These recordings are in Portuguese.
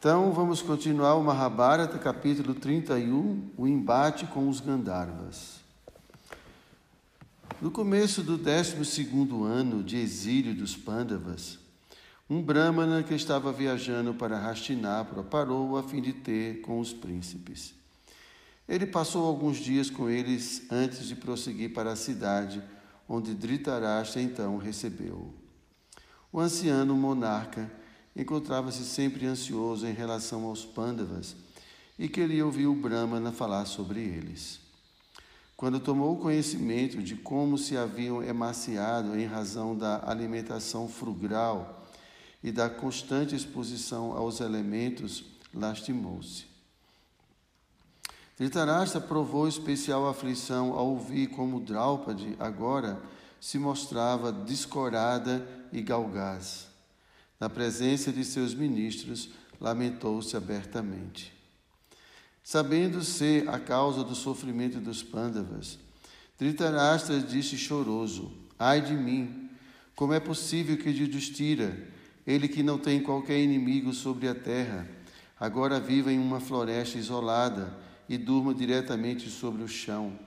Então vamos continuar o Mahabharata, capítulo 31, o embate com os Gandharvas. No começo do 12 ano de exílio dos Pandavas, um Brahmana que estava viajando para Hastinapura parou a fim de ter com os príncipes. Ele passou alguns dias com eles antes de prosseguir para a cidade, onde Dhritarashtra então recebeu. O anciano monarca encontrava-se sempre ansioso em relação aos Pandavas e queria ouvir o Brahmana falar sobre eles. Quando tomou conhecimento de como se haviam emaciado em razão da alimentação frugal e da constante exposição aos elementos, lastimou-se. Dhritarashtra provou especial aflição ao ouvir como Draupadi agora se mostrava descorada e galgaz. Na presença de seus ministros, lamentou-se abertamente. Sabendo ser a causa do sofrimento dos Pandavas, Dhritarashtra disse choroso: Ai de mim! Como é possível que Yudhishthira, ele que não tem qualquer inimigo sobre a terra, agora viva em uma floresta isolada e durma diretamente sobre o chão?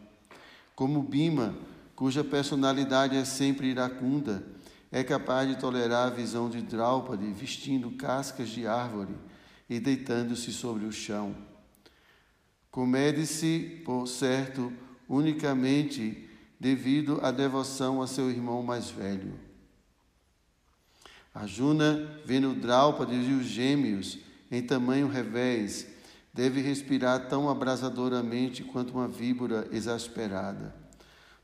Como Bima, cuja personalidade é sempre iracunda, é capaz de tolerar a visão de Draupadi vestindo cascas de árvore e deitando-se sobre o chão. Comede-se, por certo, unicamente devido à devoção a seu irmão mais velho. Arjuna, vendo Draupadi e os gêmeos em tamanho revés, deve respirar tão abrasadoramente quanto uma víbora exasperada.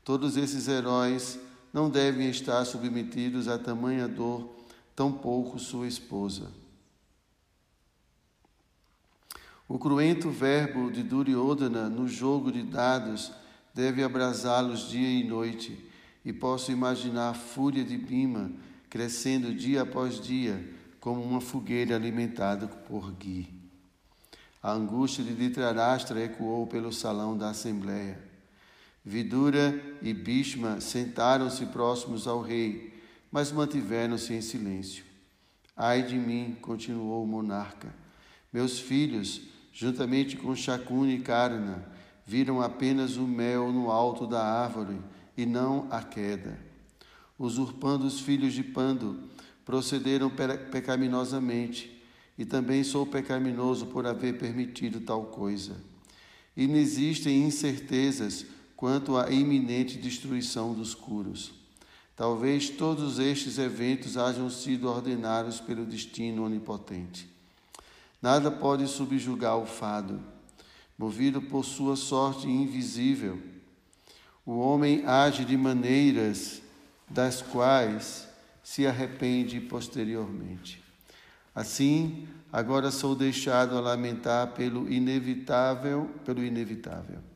Todos esses heróis não devem estar submetidos a tamanha dor, tampouco sua esposa. O cruento verbo de Duryodhana no jogo de dados deve abrasá-los dia e noite, e posso imaginar a fúria de Bima crescendo dia após dia, como uma fogueira alimentada por gui. A angústia de Dhritarashtra ecoou pelo salão da assembleia. Vidura e Bhishma sentaram-se próximos ao rei, mas mantiveram-se em silêncio. Ai de mim, continuou o monarca. Meus filhos, juntamente com Shakuni e Karna, viram apenas o mel no alto da árvore e não a queda. Usurpando os filhos de Pando, procederam pecaminosamente, e também sou pecaminoso por haver permitido tal coisa. Inexistem incertezas quanto à iminente destruição dos curos. Talvez todos estes eventos hajam sido ordenados pelo destino onipotente. Nada pode subjugar o fado. Movido por sua sorte invisível, o homem age de maneiras das quais se arrepende posteriormente. Assim, agora sou deixado a lamentar pelo inevitável, pelo inevitável.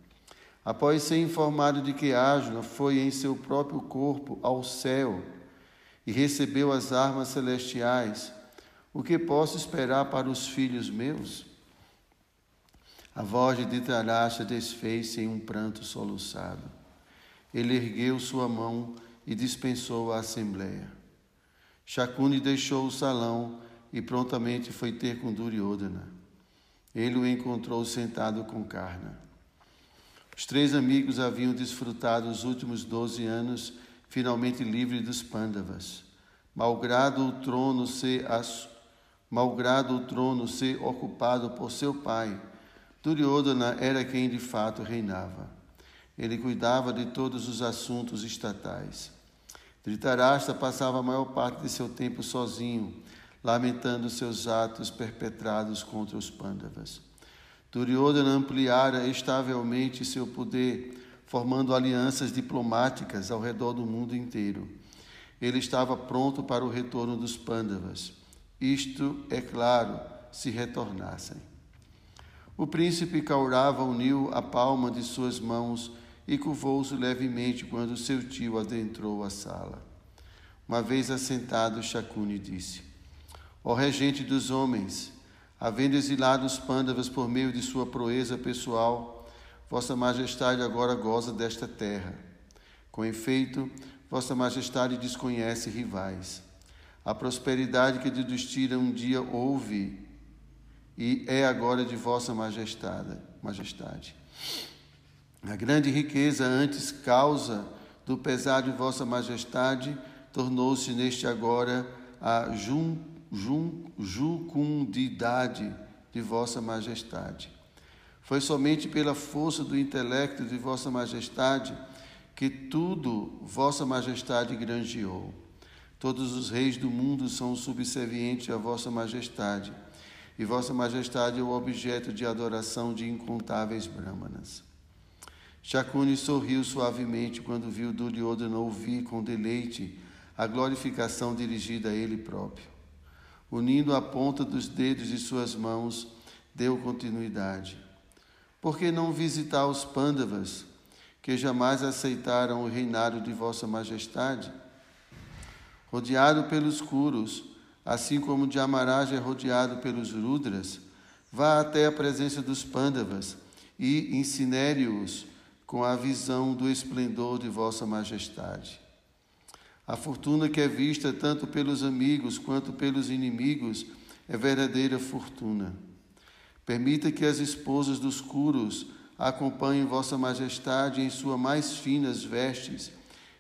Após ser informado de que Ágila foi em seu próprio corpo ao céu e recebeu as armas celestiais, o que posso esperar para os filhos meus? A voz de Dhritarashtra desfez-se em um pranto soluçado. Ele ergueu sua mão e dispensou a assembleia. Shakuni deixou o salão e prontamente foi ter com Duryodhana. Ele o encontrou sentado com Karna. Os três amigos haviam desfrutado os últimos doze anos finalmente livres dos Pandavas. Malgrado o trono ser as... malgrado o trono ser ocupado por seu pai, Duryodhana era quem de fato reinava. Ele cuidava de todos os assuntos estatais. Dhritarashtra passava a maior parte de seu tempo sozinho, lamentando seus atos perpetrados contra os Pandavas. Duryodhana ampliara estavelmente seu poder, formando alianças diplomáticas ao redor do mundo inteiro. Ele estava pronto para o retorno dos Pandavas. Isto, é claro, se retornassem. O príncipe Kaurava uniu a palma de suas mãos e curvou-se levemente quando seu tio adentrou a sala. Uma vez assentado, Shakuni disse: Ó regente dos homens, havendo exilado os pândavas por meio de sua proeza pessoal, Vossa Majestade agora goza desta terra. Com efeito, Vossa Majestade desconhece rivais. A prosperidade que de Dustira um dia houve e é agora de vossa majestade. majestade. A grande riqueza, antes causa do pesar de vossa majestade, tornou-se neste agora a jun, jun, jucundidade de vossa majestade. Foi somente pela força do intelecto de vossa majestade que tudo vossa majestade granjeou. Todos os reis do mundo são subservientes a vossa majestade, e vossa majestade é o objeto de adoração de incontáveis brahmanas. Shakuni sorriu suavemente quando viu Duryodhana ouvir com deleite a glorificação dirigida a ele próprio. Unindo a ponta dos dedos de suas mãos, deu continuidade. Por que não visitar os Pandavas, que jamais aceitaram o reinado de Vossa Majestade? Rodeado pelos Kuros, assim como Jamaraj é rodeado pelos Rudras, vá até a presença dos Pandavas e incinere-os com a visão do esplendor de Vossa Majestade. A fortuna que é vista tanto pelos amigos quanto pelos inimigos é verdadeira fortuna. Permita que as esposas dos curos acompanhem Vossa Majestade em suas mais finas vestes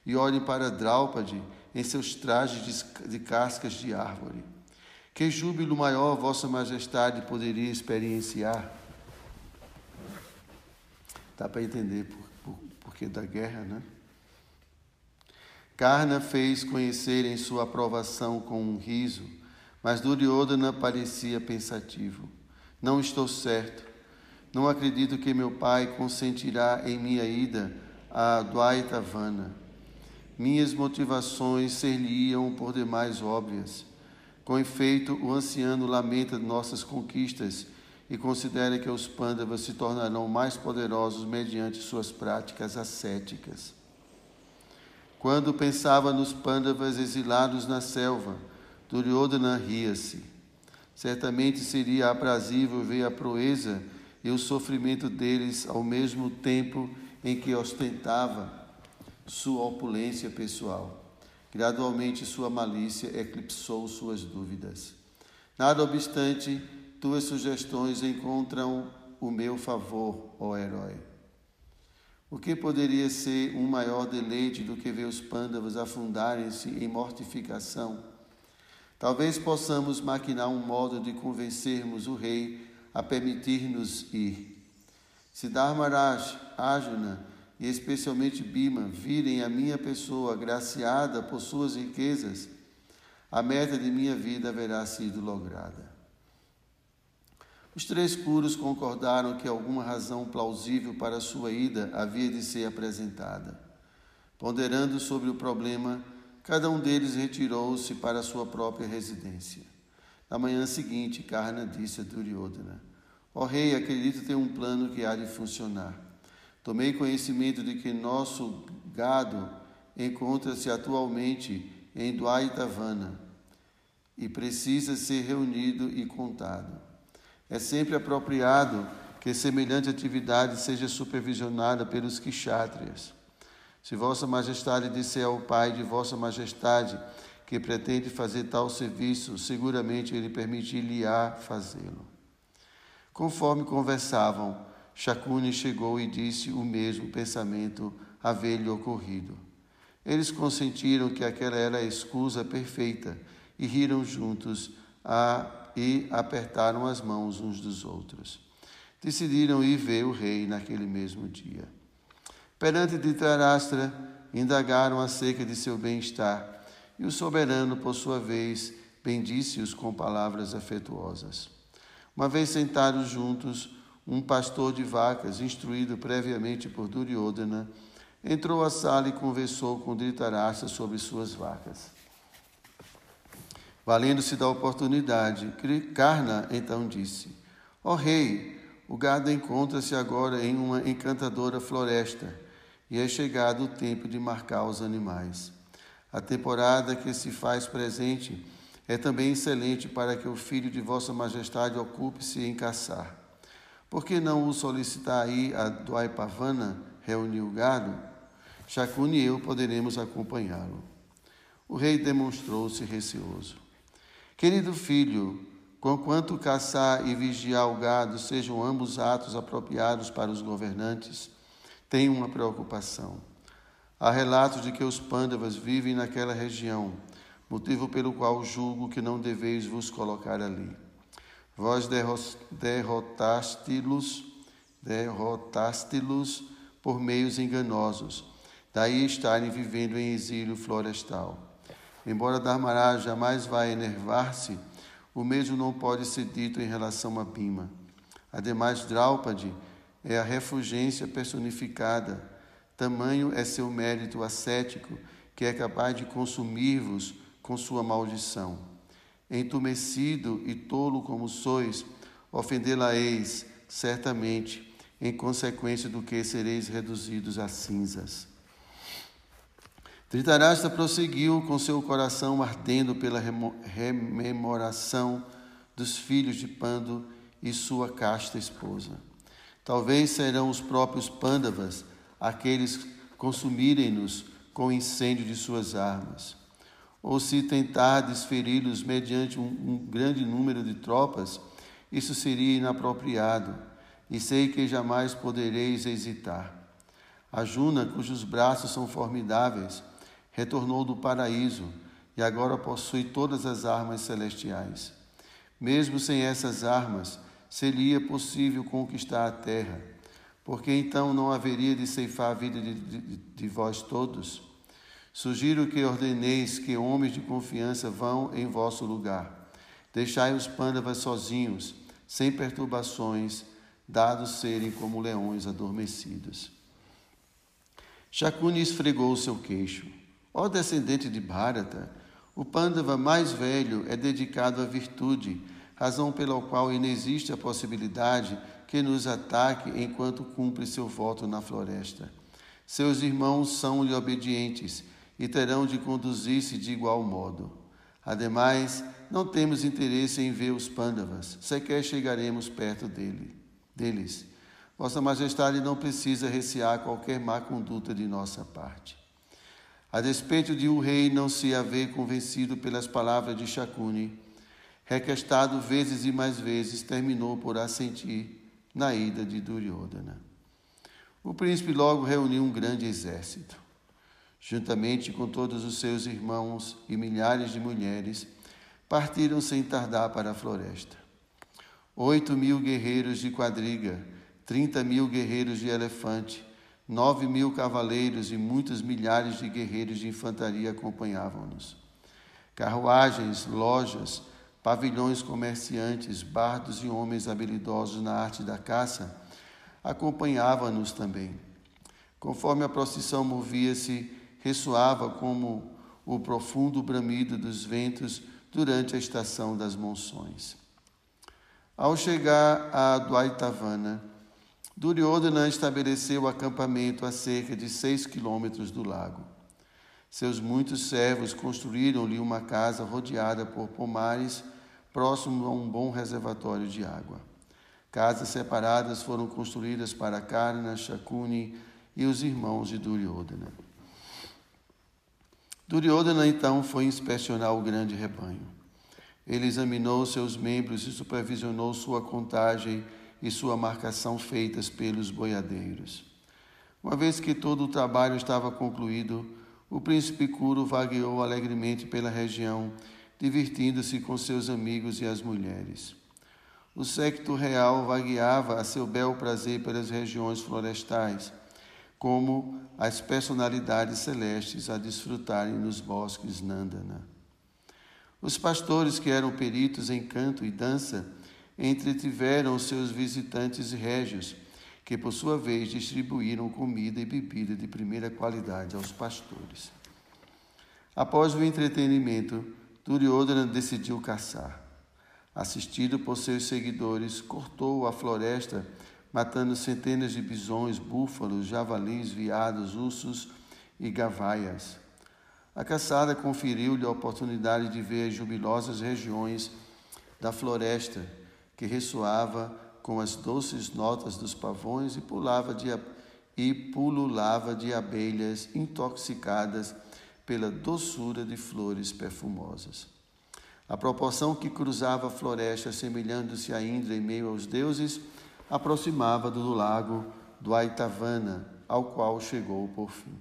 e olhem para Draupadi em seus trajes de cascas de árvore. Que júbilo maior Vossa Majestade poderia experienciar? Dá para entender por, por, porquê da guerra, né? Karna fez conhecer em sua aprovação com um riso, mas Duryodhana parecia pensativo. Não estou certo. Não acredito que meu pai consentirá em minha ida a Dwaitavana. Minhas motivações ser-lhe-iam por demais óbvias. Com efeito, o anciano lamenta nossas conquistas e considera que os Pandavas se tornarão mais poderosos mediante suas práticas ascéticas. Quando pensava nos Pandavas exilados na selva, Duryodhana ria-se. Certamente seria aprazível ver a proeza e o sofrimento deles ao mesmo tempo em que ostentava sua opulência pessoal. Gradualmente, sua malícia eclipsou suas dúvidas. Nada obstante, tuas sugestões encontram o meu favor, ó herói. O que poderia ser um maior deleite do que ver os pândavas afundarem-se em mortificação? Talvez possamos maquinar um modo de convencermos o rei a permitir-nos ir. Se Dharmaraj, Arjuna e especialmente Bima virem a minha pessoa agraciada por suas riquezas, a meta de minha vida haverá sido lograda. Os três curos concordaram que alguma razão plausível para sua ida havia de ser apresentada. Ponderando sobre o problema, cada um deles retirou-se para sua própria residência. Na manhã seguinte, Karna disse a Duryodhana: Ó oh, rei, acredito ter um plano que há de funcionar. Tomei conhecimento de que nosso gado encontra-se atualmente em Dwaitavana e precisa ser reunido e contado. É sempre apropriado que semelhante atividade seja supervisionada pelos kshatriyas. Se Vossa Majestade disser ao Pai de Vossa Majestade que pretende fazer tal serviço, seguramente ele permitir-lhe-á fazê-lo. Conforme conversavam, Shakuni chegou e disse o mesmo pensamento haver-lhe ocorrido. Eles consentiram que aquela era a escusa perfeita e riram juntos a e apertaram as mãos uns dos outros. Decidiram ir ver o rei naquele mesmo dia. Perante Dhritarashtra, indagaram acerca de seu bem-estar, e o soberano, por sua vez, bendisse-os com palavras afetuosas. Uma vez sentados juntos, um pastor de vacas, instruído previamente por Duryodhana, entrou à sala e conversou com Dhritarashtra sobre suas vacas. Valendo-se da oportunidade, Karna então disse: Ó oh, rei, o gado encontra-se agora em uma encantadora floresta e é chegado o tempo de marcar os animais. A temporada que se faz presente é também excelente para que o filho de Vossa Majestade ocupe-se em caçar. Por que não o solicitar aí a Dwaipavana reunir o gado? Shakuni e eu poderemos acompanhá-lo. O rei demonstrou-se receoso. Querido filho, Conquanto caçar e vigiar o gado sejam ambos atos apropriados para os governantes, tenho uma preocupação. Há relatos de que os pândavas vivem naquela região, motivo pelo qual julgo que não deveis vos colocar ali. Vós derrotaste-los, derrotaste-los por meios enganosos, daí estarem vivendo em exílio florestal. Embora Dharmaraj jamais vá enervar-se, o mesmo não pode ser dito em relação a Bima. Ademais, Draupadi é a refugência personificada. Tamanho é seu mérito ascético, que é capaz de consumir-vos com sua maldição. Entumecido e tolo como sois, ofendê-la-eis, certamente, em consequência do que sereis reduzidos a cinzas. Tritarasta prosseguiu com seu coração ardendo pela rememoração dos filhos de Pando e sua casta esposa. Talvez serão os próprios Pandavas aqueles consumirem-nos com o incêndio de suas armas. Ou se tentar desferi-los mediante um, um grande número de tropas, isso seria inapropriado, e sei que jamais podereis hesitar. A Juna, cujos braços são formidáveis, retornou do paraíso e agora possui todas as armas celestiais. Mesmo sem essas armas, seria possível conquistar a terra, porque então não haveria de ceifar a vida de, de, de vós todos. Sugiro que ordeneis que homens de confiança vão em vosso lugar. Deixai os pândavas sozinhos, sem perturbações, dados serem como leões adormecidos. Shakuni esfregou seu queixo. Ó descendente de Bharata, o Pandava mais velho é dedicado à virtude, razão pela qual inexiste a possibilidade que nos ataque enquanto cumpre seu voto na floresta. Seus irmãos são-lhe obedientes e terão de conduzir-se de igual modo. Ademais, não temos interesse em ver os Pandavas, sequer chegaremos perto dele, deles. Vossa Majestade não precisa recear qualquer má conduta de nossa parte. A despeito de o rei não se haver convencido pelas palavras de Shakuni, requestado vezes e mais vezes, terminou por assentir na ida de Duryodhana. O príncipe logo reuniu um grande exército. Juntamente com todos os seus irmãos e milhares de mulheres, partiram sem tardar para a floresta. Oito mil guerreiros de quadriga, trinta mil guerreiros de elefante, Nove mil cavaleiros e muitos milhares de guerreiros de infantaria acompanhavam-nos. Carruagens, lojas, pavilhões comerciantes, bardos e homens habilidosos na arte da caça acompanhavam-nos também. Conforme a procissão movia-se, ressoava como o profundo bramido dos ventos durante a estação das monções. Ao chegar a Dwaitavana, Duryodhana estabeleceu o acampamento a cerca de seis quilômetros do lago. Seus muitos servos construíram-lhe uma casa rodeada por pomares, próximo a um bom reservatório de água. Casas separadas foram construídas para Karna, Shakuni e os irmãos de Duryodhana. Duryodhana então foi inspecionar o grande rebanho. Ele examinou seus membros e supervisionou sua contagem e sua marcação feitas pelos boiadeiros. Uma vez que todo o trabalho estava concluído, o príncipe Curo vagueou alegremente pela região, divertindo-se com seus amigos e as mulheres. O séquito real vagueava a seu bel prazer pelas regiões florestais, como as personalidades celestes a desfrutarem nos bosques Nandana. Os pastores, que eram peritos em canto e dança, entretiveram seus visitantes régios, que por sua vez distribuíram comida e bebida de primeira qualidade aos pastores. Após o entretenimento, Duryodhana decidiu caçar. Assistido por seus seguidores, cortou a floresta, matando centenas de bisões, búfalos, javalis, veados, ursos e gavaias. A caçada conferiu-lhe a oportunidade de ver as jubilosas regiões da floresta que ressoava com as doces notas dos pavões e pulava de, e pululava de abelhas intoxicadas pela doçura de flores perfumosas. A proporção que cruzava a floresta, semelhando-se a Indra em meio aos deuses, aproximava do lago do Aitavana, ao qual chegou por fim.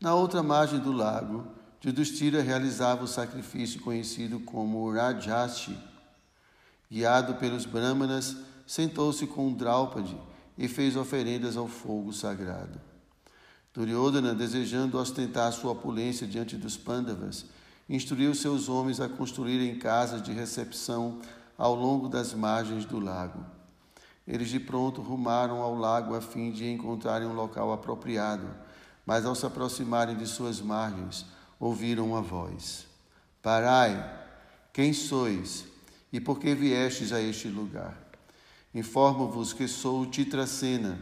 Na outra margem do lago, Yudhishthira realizava o sacrifício conhecido como Rajashi. Guiado pelos Brahmanas, sentou-se com Draupadi e fez oferendas ao fogo sagrado. Duryodhana, desejando ostentar sua opulência diante dos Pandavas, instruiu seus homens a construírem casas de recepção ao longo das margens do lago. Eles de pronto rumaram ao lago a fim de encontrarem um local apropriado, mas ao se aproximarem de suas margens, ouviram uma voz: Parai, quem sois e por que viestes a este lugar? Informo-vos que sou Titracena,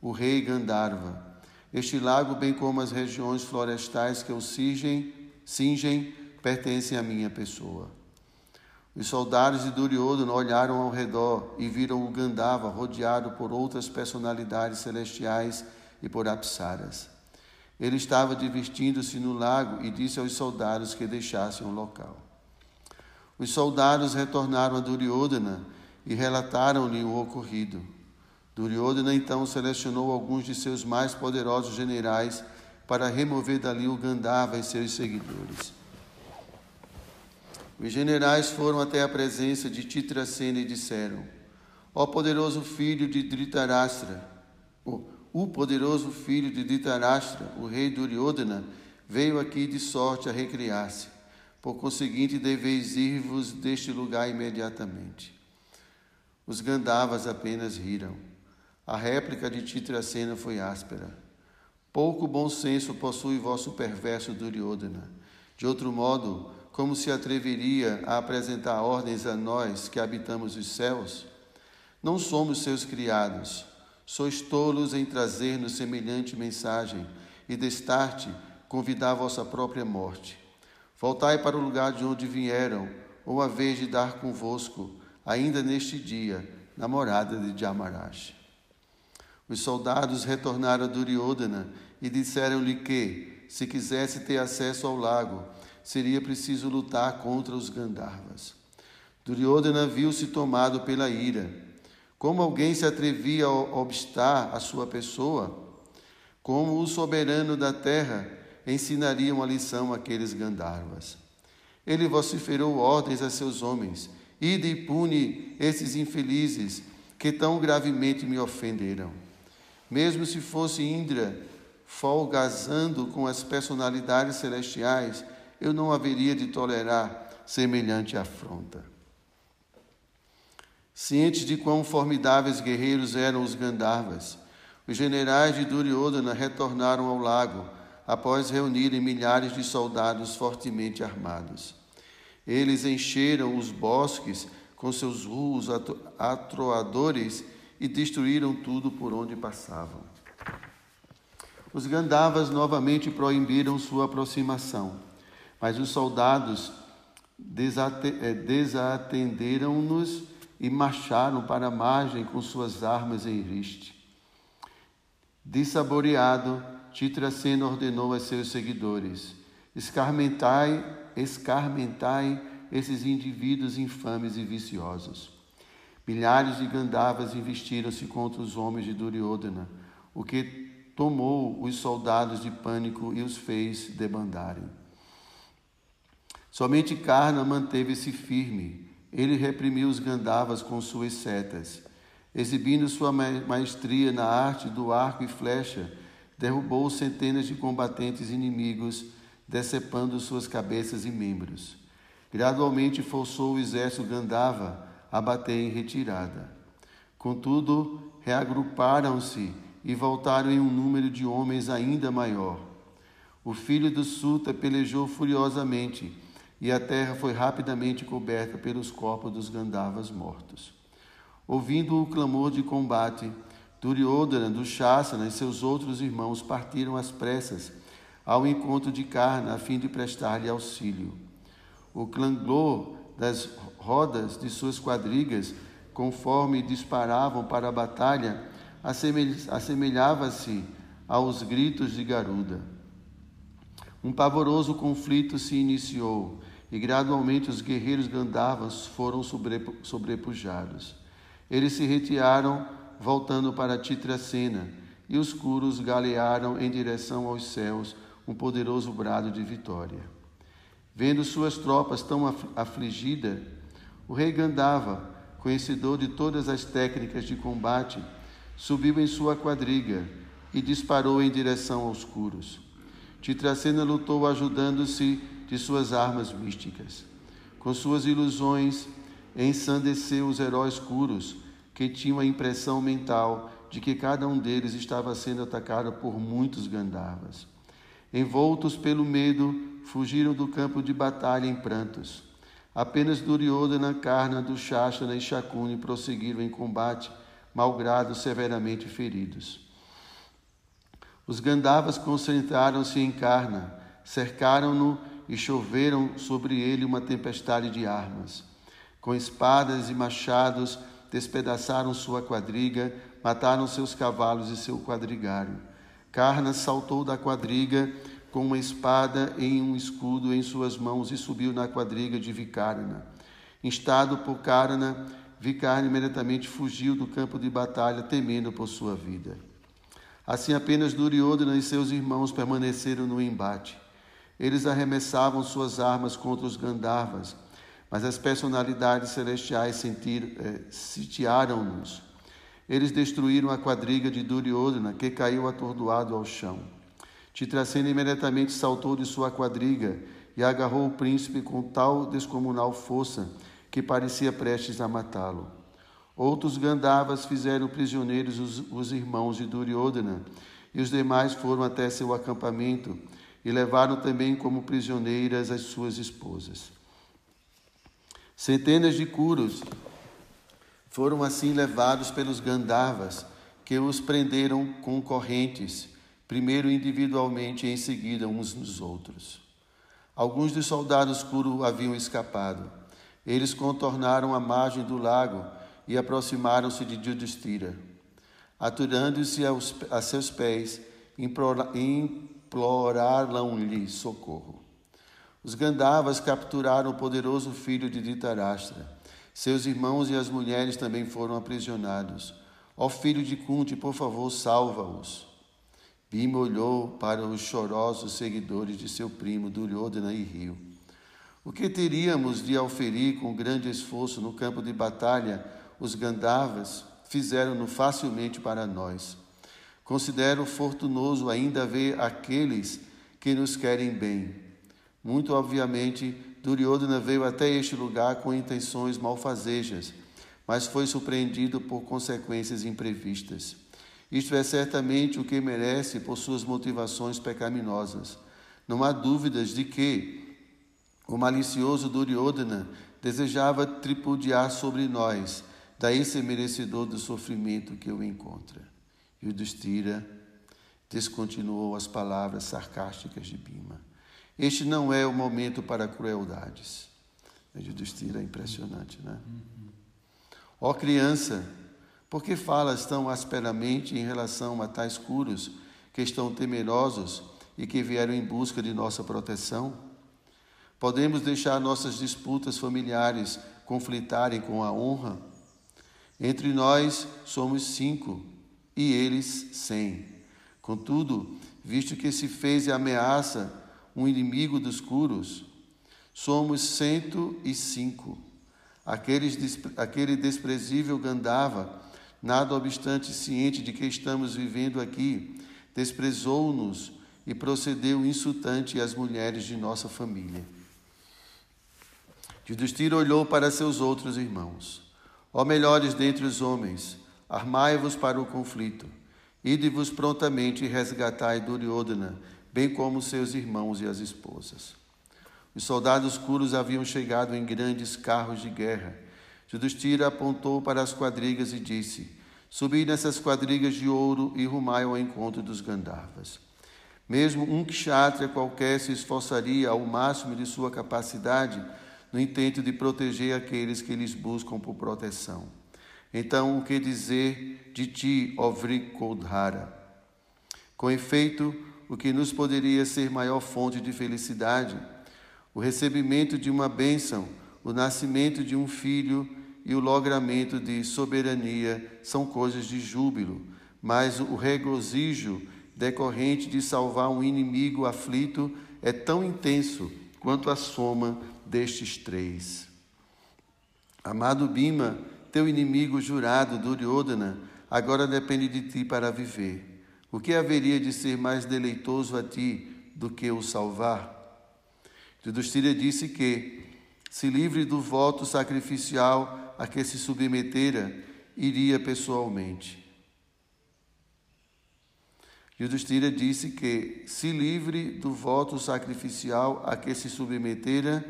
o rei Gandharva. Este lago, bem como as regiões florestais que o cingem, cingem pertencem à minha pessoa. Os soldados de Duryodhana olharam ao redor e viram o Gandava rodeado por outras personalidades celestiais e por apsaras. Ele estava divertindo-se no lago e disse aos soldados que deixassem o local. Os soldados retornaram a Duryodhana e relataram-lhe o ocorrido. Duryodhana então selecionou alguns de seus mais poderosos generais para remover dali o Gandava e seus seguidores. Os generais foram até a presença de Titracena e disseram: Ó poderoso filho de Dhritarashtra, o, o poderoso filho de Dhritarashtra, o rei Duryodhana, veio aqui de sorte a recriar-se. Por conseguinte, deveis ir-vos deste lugar imediatamente. Os Gandavas apenas riram. A réplica de Titracena foi áspera. Pouco bom senso possui vosso perverso Duryodhana. De outro modo, como se atreveria a apresentar ordens a nós que habitamos os céus? Não somos seus criados. Sois tolos em trazer-nos semelhante mensagem e destarte convidar a vossa própria morte. Voltai para o lugar de onde vieram, ou a vez de dar convosco, ainda neste dia, na morada de Jamarash. Os soldados retornaram a Duryodhana e disseram-lhe que, se quisesse ter acesso ao lago, seria preciso lutar contra os Gandharvas. Duryodhana viu-se tomado pela ira. Como alguém se atrevia a obstar a sua pessoa? Como o soberano da terra ensinaria uma lição àqueles Gandharvas? Ele vociferou ordens a seus homens: Ide e pune esses infelizes que tão gravemente me ofenderam. Mesmo se fosse Indra folgazando com as personalidades celestiais, eu não haveria de tolerar semelhante afronta. Cientes de quão formidáveis guerreiros eram os Gandharvas, os generais de Duryodhana retornaram ao lago após reunirem milhares de soldados fortemente armados. Eles encheram os bosques com seus ruos atroadores e destruíram tudo por onde passavam. Os Gandhavas novamente proibiram sua aproximação. Mas os soldados eh, desatenderam-nos e marcharam para a margem com suas armas em riste. Dissaboreado, Titracena ordenou a seus seguidores: escarmentai, escarmentai esses indivíduos infames e viciosos. Milhares de Gandavas investiram-se contra os homens de Duryodhana, o que tomou os soldados de pânico e os fez debandarem. Somente Karna manteve-se firme. Ele reprimiu os Gandavas com suas setas. Exibindo sua maestria na arte do arco e flecha, derrubou centenas de combatentes inimigos, decepando suas cabeças e membros. Gradualmente forçou o exército Gandava a bater em retirada. Contudo, reagruparam-se e voltaram em um número de homens ainda maior. O filho do Suta pelejou furiosamente e a terra foi rapidamente coberta pelos corpos dos Gandavas mortos. Ouvindo o clamor de combate, Duryodhana, do Shasana e seus outros irmãos partiram às pressas ao encontro de Karna a fim de prestar-lhe auxílio. O clangor das rodas de suas quadrigas, conforme disparavam para a batalha, assemelhava-se aos gritos de Garuda. Um pavoroso conflito se iniciou e gradualmente os guerreiros Gandharvas foram sobrepujados. Eles se retiraram, voltando para Titracena, e os Kuros galearam em direção aos céus um poderoso brado de vitória. Vendo suas tropas tão afligidas, o rei Gandava, conhecedor de todas as técnicas de combate, subiu em sua quadriga e disparou em direção aos Kuros. Titracena lutou ajudando-se de suas armas místicas. Com suas ilusões, ensandeceu os heróis curos, que tinham a impressão mental de que cada um deles estava sendo atacado por muitos Gandharvas. Envoltos pelo medo, fugiram do campo de batalha em prantos. Apenas Duryodhana, Karna, Dushasana e Shakuni prosseguiram em combate, malgrado severamente feridos. Os Gandhavas concentraram-se em Karna, cercaram-no e choveram sobre ele uma tempestade de armas. Com espadas e machados, despedaçaram sua quadriga, mataram seus cavalos e seu quadrigário. Karna saltou da quadriga com uma espada e um escudo em suas mãos e subiu na quadriga de Vikarna. Instado por Karna, Vikarna imediatamente fugiu do campo de batalha, temendo por sua vida. Assim, apenas Duryodhana e seus irmãos permaneceram no embate. Eles arremessavam suas armas contra os Gandharvas, mas as personalidades celestiais eh, sitiaram-nos. Eles destruíram a quadriga de Duryodhana, que caiu atordoado ao chão. Titracena imediatamente saltou de sua quadriga e agarrou o príncipe com tal descomunal força que parecia prestes a matá-lo. Outros Gandhavas fizeram prisioneiros os, os irmãos de Duryodhana, e os demais foram até seu acampamento e levaram também como prisioneiras as suas esposas. Centenas de curos foram assim levados pelos Gandharvas, que os prenderam com correntes, primeiro individualmente e em seguida uns nos outros. Alguns dos soldados Kuru haviam escapado. Eles contornaram a margem do lago e aproximaram-se de Judistira. Aturando-se a seus pés, imploraram-lhe socorro. Os Gandhavas capturaram o poderoso filho de Dhritarashtra. Seus irmãos e as mulheres também foram aprisionados. Ó filho de Kunti, por favor, salva-os. Bima olhou para os chorosos seguidores de seu primo Duryodhana e riu. O que teríamos de auferir com grande esforço no campo de batalha os Gandhavas fizeram-no facilmente para nós. Considero fortunoso ainda ver aqueles que nos querem bem. Muito obviamente, Duryodhana veio até este lugar com intenções malfazejas, mas foi surpreendido por consequências imprevistas. Isto é certamente o que merece por suas motivações pecaminosas. Não há dúvidas de que o malicioso Duryodhana desejava tripudiar sobre nós, daí ser merecedor do sofrimento que o encontra. Yudhishthira descontinuou as palavras sarcásticas de Bima. Este não é o momento para crueldades. Yudhishthira é impressionante, né? Ó oh, criança, por que falas tão asperamente em relação a tais curos que estão temerosos e que vieram em busca de nossa proteção? Podemos deixar nossas disputas familiares conflitarem com a honra? Entre nós somos cinco e eles cem. Contudo, visto que se fez e ameaça um inimigo dos curos, somos cento e cinco. Aqueles, aquele desprezível Gandava, nada obstante ciente de que estamos vivendo aqui, desprezou-nos e procedeu insultante às mulheres de nossa família. Judistira olhou para seus outros irmãos. Ó melhores dentre os homens, Armai-vos para o conflito. Ide-vos prontamente e resgatai Duryodhana, bem como seus irmãos e as esposas. Os soldados curos haviam chegado em grandes carros de guerra. Judistira apontou para as quadrigas e disse: Subi nessas quadrigas de ouro e rumai ao encontro dos Gandharvas. Mesmo um kshatriya qualquer se esforçaria ao máximo de sua capacidade no intento de proteger aqueles que lhes buscam por proteção. Então, o que dizer de ti, ó Vrikodhara? Com efeito, o que nos poderia ser maior fonte de felicidade? O recebimento de uma bênção, o nascimento de um filho e o logramento de soberania são coisas de júbilo, mas o regozijo decorrente de salvar um inimigo aflito é tão intenso quanto a soma destes três. Amado Bima, teu inimigo jurado, Duryodhana, agora depende de ti para viver. O que haveria de ser mais deleitoso a ti do que o salvar? Yudhishthira disse que, se livre do voto sacrificial a que se submetera, iria pessoalmente. Yudhishthira disse que, se livre do voto sacrificial a que se submetera,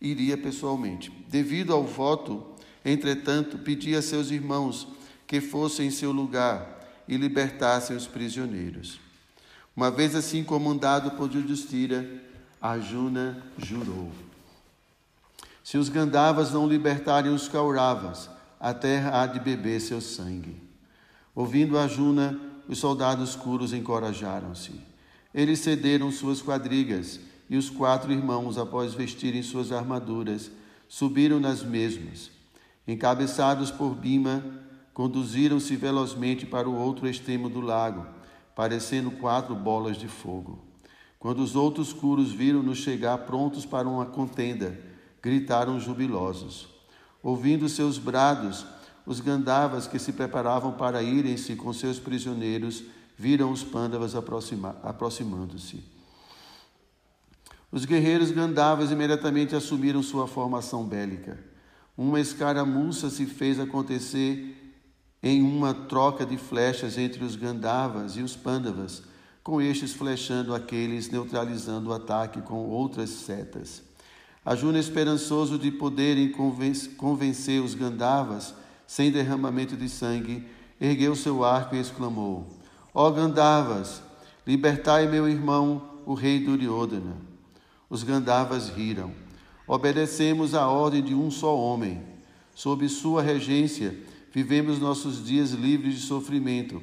iria pessoalmente. Devido ao voto, entretanto, pedia a seus irmãos que fossem em seu lugar e libertassem os prisioneiros. Uma vez assim comandado por Yudhishthira, Arjuna jurou: Se os Gandavas não libertarem os Kauravas, a terra há de beber seu sangue. Ouvindo Arjuna, os soldados curos encorajaram-se. Eles cederam suas quadrigas e os quatro irmãos, após vestirem suas armaduras, subiram nas mesmas. Encabeçados por Bima, conduziram-se velozmente para o outro extremo do lago, parecendo quatro bolas de fogo. Quando os outros curos viram-nos chegar prontos para uma contenda, gritaram jubilosos. Ouvindo seus brados, os Gandavas que se preparavam para irem-se com seus prisioneiros viram os Pandavas aproximando-se. Os guerreiros Gandavas imediatamente assumiram sua formação bélica. Uma escaramuça se fez acontecer em uma troca de flechas entre os Gandavas e os Pandavas, com estes flechando aqueles, neutralizando o ataque com outras setas. Ajuna, esperançoso de poderem convencer os Gandavas, sem derramamento de sangue, ergueu seu arco e exclamou: Ó Gandavas, libertai meu irmão, o rei Duryodhana. Os Gandavas riram. Obedecemos à ordem de um só homem. Sob sua regência, vivemos nossos dias livres de sofrimento.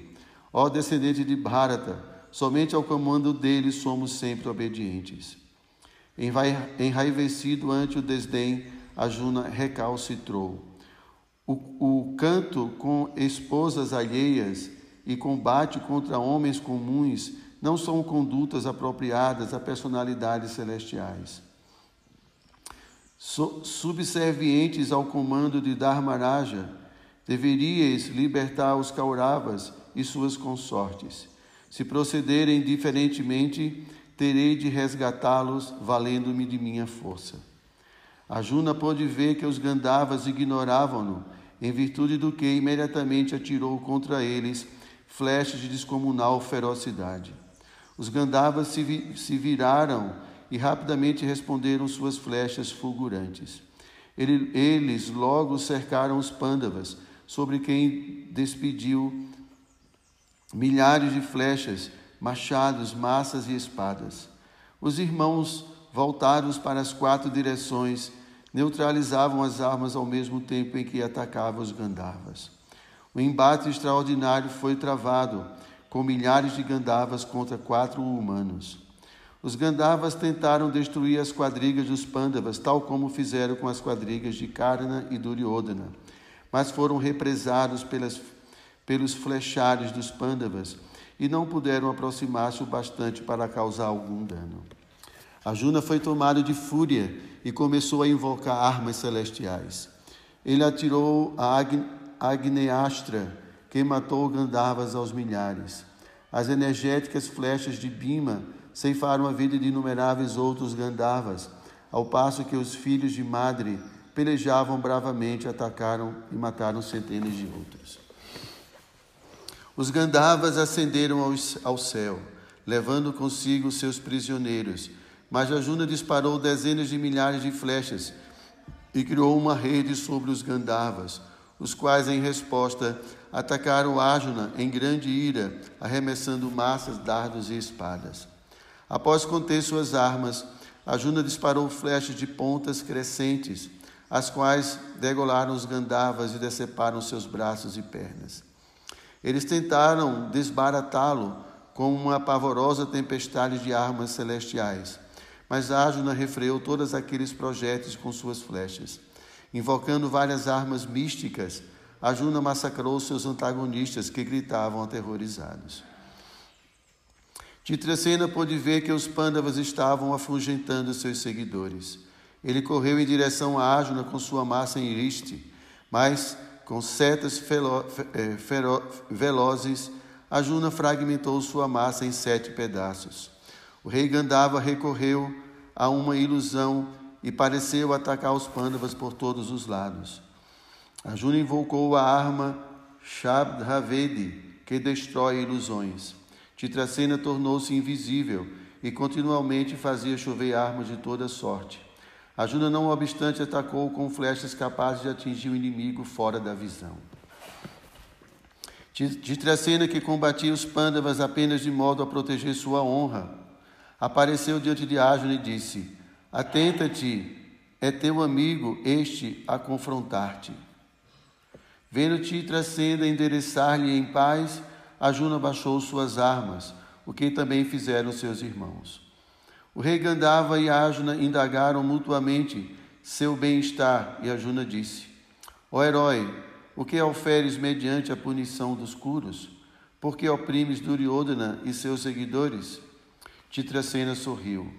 Ó descendente de Bharata, somente ao comando dele somos sempre obedientes. Enraivecido ante o desdém, Ajuna recalcitrou. O, o canto com esposas alheias e combate contra homens comuns não são condutas apropriadas a personalidades celestiais. So, subservientes ao comando de Dharmaraja, deveríeis libertar os Kauravas e suas consortes. Se procederem diferentemente, terei de resgatá-los, valendo-me de minha força. Juna pôde ver que os Gandavas ignoravam-no, em virtude do que imediatamente atirou contra eles flechas de descomunal ferocidade. Os Gandavas se, vi se viraram e rapidamente responderam suas flechas fulgurantes. Ele, eles logo cercaram os Pandavas, sobre quem despediu milhares de flechas, machados, massas e espadas. Os irmãos, voltados para as quatro direções, neutralizavam as armas ao mesmo tempo em que atacavam os Gandharvas. O embate extraordinário foi travado, com milhares de Gandharvas contra quatro humanos. Os Gandharvas tentaram destruir as quadrigas dos Pandavas, tal como fizeram com as quadrigas de Karna e Duryodhana, mas foram represados pelas, pelos flechares dos Pandavas e não puderam aproximar-se o bastante para causar algum dano. Arjuna foi tomado de fúria e começou a invocar armas celestiais. Ele atirou a Agneastra, que matou Gandharvas aos milhares. As energéticas flechas de Bima ceifaram a vida de inumeráveis outros Gandharvas, ao passo que os filhos de Madre pelejavam bravamente, atacaram e mataram centenas de outros. Os Gandharvas ascenderam ao, céu, levando consigo seus prisioneiros, mas Jajuna disparou dezenas de milhares de flechas e criou uma rede sobre os Gandharvas, os quais, em resposta, atacaram Arjuna em grande ira, arremessando massas, dardos e espadas. Após conter suas armas, Arjuna disparou flechas de pontas crescentes, as quais degolaram os Gandharvas e deceparam seus braços e pernas. Eles tentaram desbaratá-lo com uma pavorosa tempestade de armas celestiais mas Ájuna refreou todos aqueles projetos com suas flechas. Invocando várias armas místicas, Arjuna massacrou seus antagonistas que gritavam aterrorizados. Titracena pôde ver que os pândavas estavam afugentando seus seguidores. Ele correu em direção a Arjuna com sua massa em riste, mas com setas felo, é, fero, velozes, Arjuna fragmentou sua massa em sete pedaços. O rei Gandava recorreu a uma ilusão e pareceu atacar os pândavas por todos os lados. Arjuna invocou a arma Shabdhavedi, que destrói ilusões. Titracena tornou-se invisível e continuamente fazia chover armas de toda sorte. Arjuna, não obstante, atacou com flechas capazes de atingir o inimigo fora da visão. Titracena, que combatia os pândavas apenas de modo a proteger sua honra, apareceu diante de Arjuna e disse: Atenta-te, é teu amigo este a confrontar-te. Vendo Titracena endereçar-lhe em paz, Arjuna baixou suas armas, o que também fizeram seus irmãos. O rei Gandava e Arjuna indagaram mutuamente seu bem-estar, e Arjuna disse: Ó herói, o que oferes mediante a punição dos curos? Por que oprimes Duryodhana e seus seguidores? Titracena sorriu.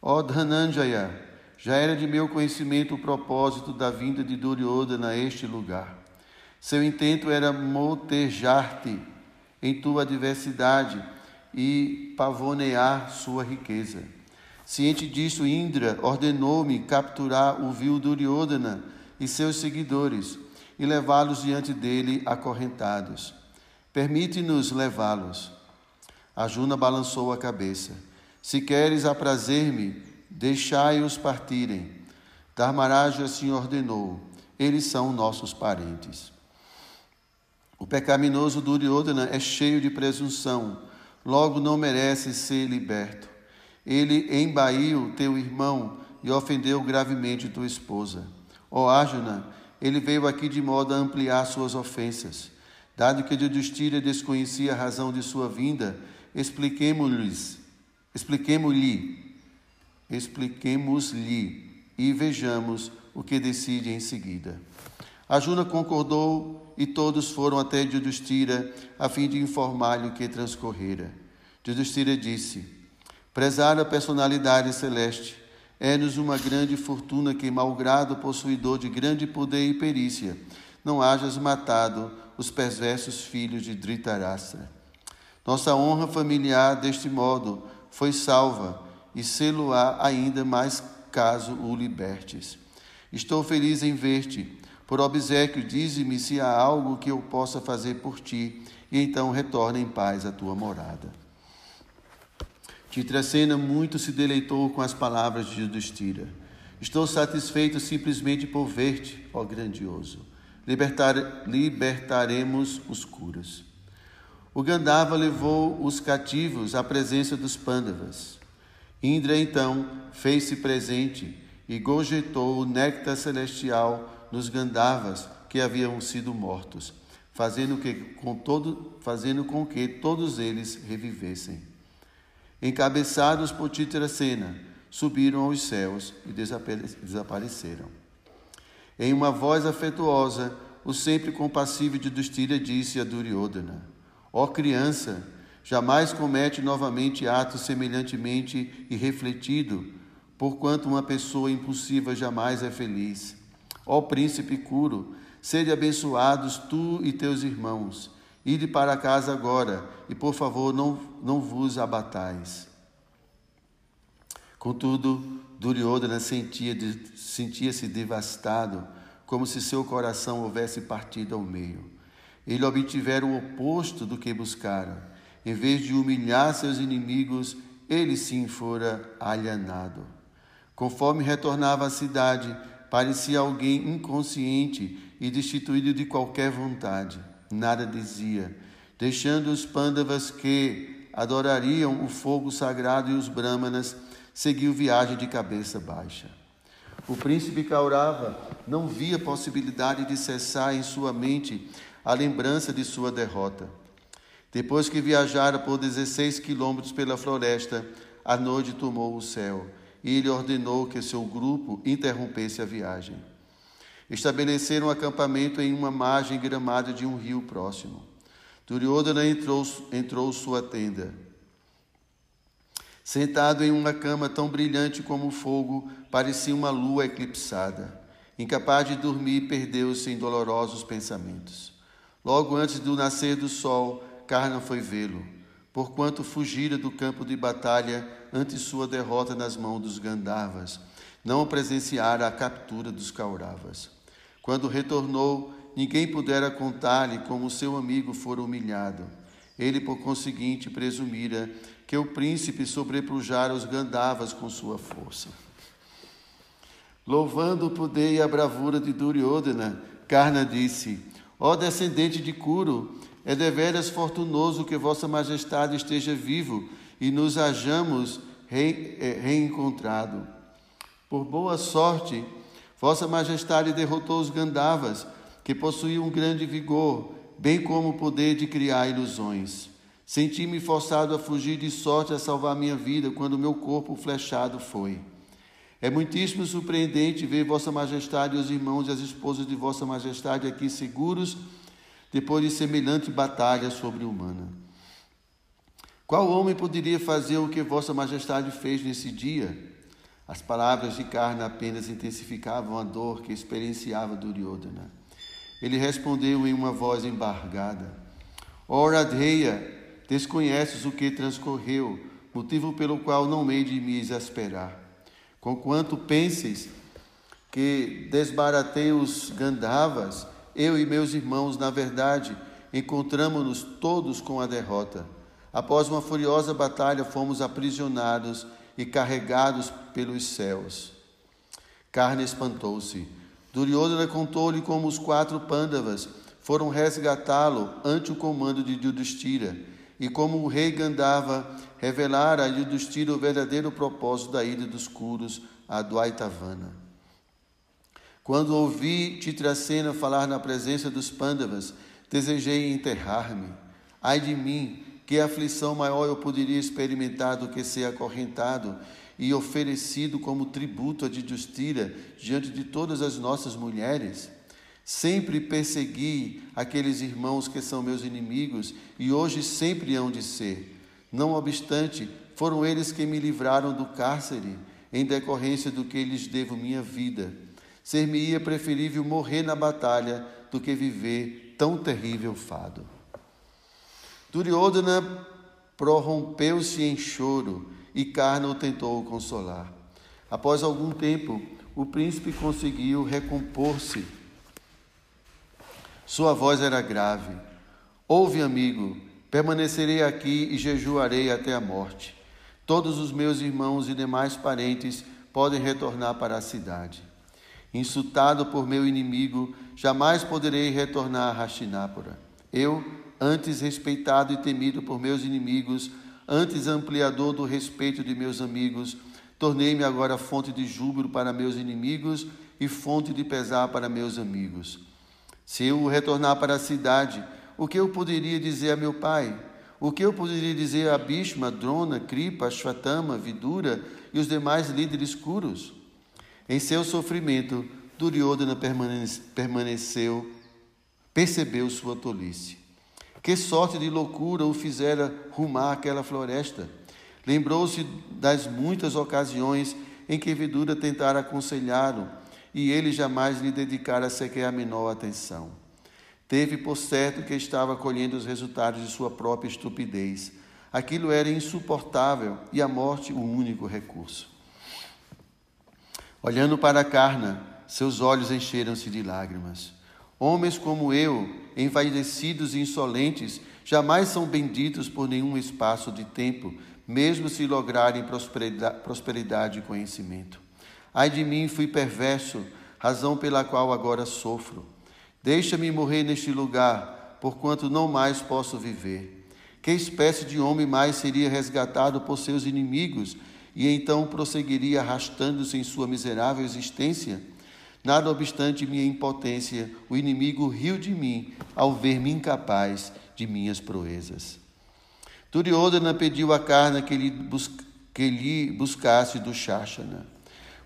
Ó Dhananjaya, já era de meu conhecimento o propósito da vinda de Duryodhana a este lugar. Seu intento era motejar-te em tua adversidade e pavonear sua riqueza. Ciente disso, Indra ordenou-me capturar o vil Duryodhana e seus seguidores e levá-los diante dele acorrentados. Permite-nos levá-los. A Juna balançou a cabeça. Se queres aprazer-me, deixai-os partirem. Dharmaraja assim ordenou. Eles são nossos parentes. O pecaminoso Duryodhana é cheio de presunção, logo não merece ser liberto. Ele embaiu teu irmão e ofendeu gravemente tua esposa. Ó Arjuna, ele veio aqui de modo a ampliar suas ofensas. Dado que Yudhishthira desconhecia a razão de sua vinda, expliquemos-lhes, expliquemos-lhe, expliquemos-lhe e vejamos o que decide em seguida. Arjuna concordou e todos foram até Yudhishthira a fim de informar-lhe o que transcorrera. Yudhishthira disse: Prezar a personalidade celeste é-nos uma grande fortuna que, malgrado possuidor de grande poder e perícia, não hajas matado os perversos filhos de Dhritarashtra. Nossa honra familiar, deste modo, foi salva, e sê-lo-á ainda mais caso o libertes. Estou feliz em ver-te, por obsequio, dize-me se há algo que eu possa fazer por ti, e então retorna em paz à tua morada. Titracena muito se deleitou com as palavras de Yudhishthira. Estou satisfeito simplesmente por ver-te, ó grandioso. Libertar, libertaremos os curas. O Gandava levou os cativos à presença dos Pandavas. Indra então fez-se presente e gorjetou o néctar celestial nos Gandavas que haviam sido mortos, fazendo, que, com todo, fazendo com que todos eles revivessem. Encabeçados por Titracena, subiram aos céus e desapareceram. Em uma voz afetuosa, o sempre compassivo de Dustira disse a Duryodhana: Ó oh criança, jamais comete novamente ato semelhantemente irrefletido, porquanto uma pessoa impulsiva jamais é feliz. Ó príncipe Curo, sede abençoados tu e teus irmãos. Ide para casa agora, e por favor não, não vos abatais. Contudo, Duryodhana sentia-se sentia devastado, como se seu coração houvesse partido ao meio. Ele obtivera o oposto do que buscara. Em vez de humilhar seus inimigos, ele sim fora alienado. Conforme retornava à cidade, Parecia alguém inconsciente e destituído de qualquer vontade. Nada dizia, deixando os pândavas que adorariam o fogo sagrado e os brahmanas, seguiu viagem de cabeça baixa. O príncipe Kaurava não via possibilidade de cessar em sua mente a lembrança de sua derrota. Depois que viajara por 16 quilômetros pela floresta, a noite tomou o céu e ele ordenou que seu grupo interrompesse a viagem. Estabeleceram um acampamento em uma margem gramada de um rio próximo. Duryodhana entrou, entrou sua tenda. Sentado em uma cama tão brilhante como o fogo, parecia uma lua eclipsada. Incapaz de dormir, perdeu-se em dolorosos pensamentos. Logo antes do nascer do sol, Karna foi vê-lo, porquanto fugira do campo de batalha ante sua derrota nas mãos dos Gandharvas, não presenciara a captura dos Kauravas. Quando retornou, ninguém pudera contar-lhe como seu amigo fora humilhado. Ele, por conseguinte, presumira que o príncipe sobrepujara os Gandavas com sua força. Louvando o poder e a bravura de Duryodhana, Karna disse: Ó descendente de Kuru, é deveras fortunoso que Vossa Majestade esteja vivo e nos hajamos é, reencontrado. Por boa sorte, Vossa Majestade derrotou os Gandavas, que possuíam um grande vigor, bem como o poder de criar ilusões. Senti-me forçado a fugir de sorte a salvar minha vida quando meu corpo flechado foi. É muitíssimo surpreendente ver Vossa Majestade e os irmãos e as esposas de Vossa Majestade aqui seguros depois de semelhante batalha sobre-humana. Qual homem poderia fazer o que Vossa Majestade fez nesse dia? As palavras de Karna apenas intensificavam a dor que experienciava Duryodhana. Ele respondeu em uma voz embargada: Ora, Adreia, desconheces o que transcorreu, motivo pelo qual não hei de me exasperar. Conquanto penses que desbaratei os Gandhavas, eu e meus irmãos, na verdade, encontramos-nos todos com a derrota. Após uma furiosa batalha, fomos aprisionados e carregados pelos céus. Carne espantou-se. Duryodhana contou-lhe como os quatro Pandavas foram resgatá-lo ante o comando de Yudhishthira e como o rei Gandava revelara a Yudhishthira o verdadeiro propósito da ilha dos Curos, a Dwaitavana. Quando ouvi Titracena falar na presença dos Pandavas, desejei enterrar-me. Ai de mim, que aflição maior eu poderia experimentar do que ser acorrentado e oferecido como tributo a Yudhishthira diante de todas as nossas mulheres? Sempre persegui aqueles irmãos que são meus inimigos e hoje sempre hão de ser. Não obstante, foram eles que me livraram do cárcere, em decorrência do que lhes devo minha vida. Ser-me-ia preferível morrer na batalha do que viver tão terrível fado. Duryodhana prorrompeu-se em choro e Karna o tentou consolar. Após algum tempo, o príncipe conseguiu recompor-se sua voz era grave. Ouve, amigo, permanecerei aqui e jejuarei até a morte. Todos os meus irmãos e demais parentes podem retornar para a cidade. Insultado por meu inimigo, jamais poderei retornar a Hastinapura. Eu, antes respeitado e temido por meus inimigos, antes ampliador do respeito de meus amigos, tornei-me agora fonte de júbilo para meus inimigos e fonte de pesar para meus amigos. Se eu retornar para a cidade, o que eu poderia dizer a meu pai? O que eu poderia dizer a Bhishma, Drona, Kripa, Ashwatthama, Vidura e os demais líderes curos? Em seu sofrimento, Duryodhana permaneceu, percebeu sua tolice. Que sorte de loucura o fizera rumar aquela floresta? Lembrou-se das muitas ocasiões em que Vidura tentara aconselhá-lo e ele jamais lhe dedicara sequer a menor atenção. Teve por certo que estava colhendo os resultados de sua própria estupidez. Aquilo era insuportável e a morte o único recurso. Olhando para Karna, seus olhos encheram-se de lágrimas. Homens como eu, envaidecidos e insolentes, jamais são benditos por nenhum espaço de tempo, mesmo se lograrem prosperidade e conhecimento. Ai de mim, fui perverso, razão pela qual agora sofro. Deixa-me morrer neste lugar, porquanto não mais posso viver. Que espécie de homem mais seria resgatado por seus inimigos e então prosseguiria arrastando-se em sua miserável existência? Nada obstante minha impotência, o inimigo riu de mim ao ver-me incapaz de minhas proezas. Duryodhana pediu a Karna que lhe, que lhe buscasse do Shashana.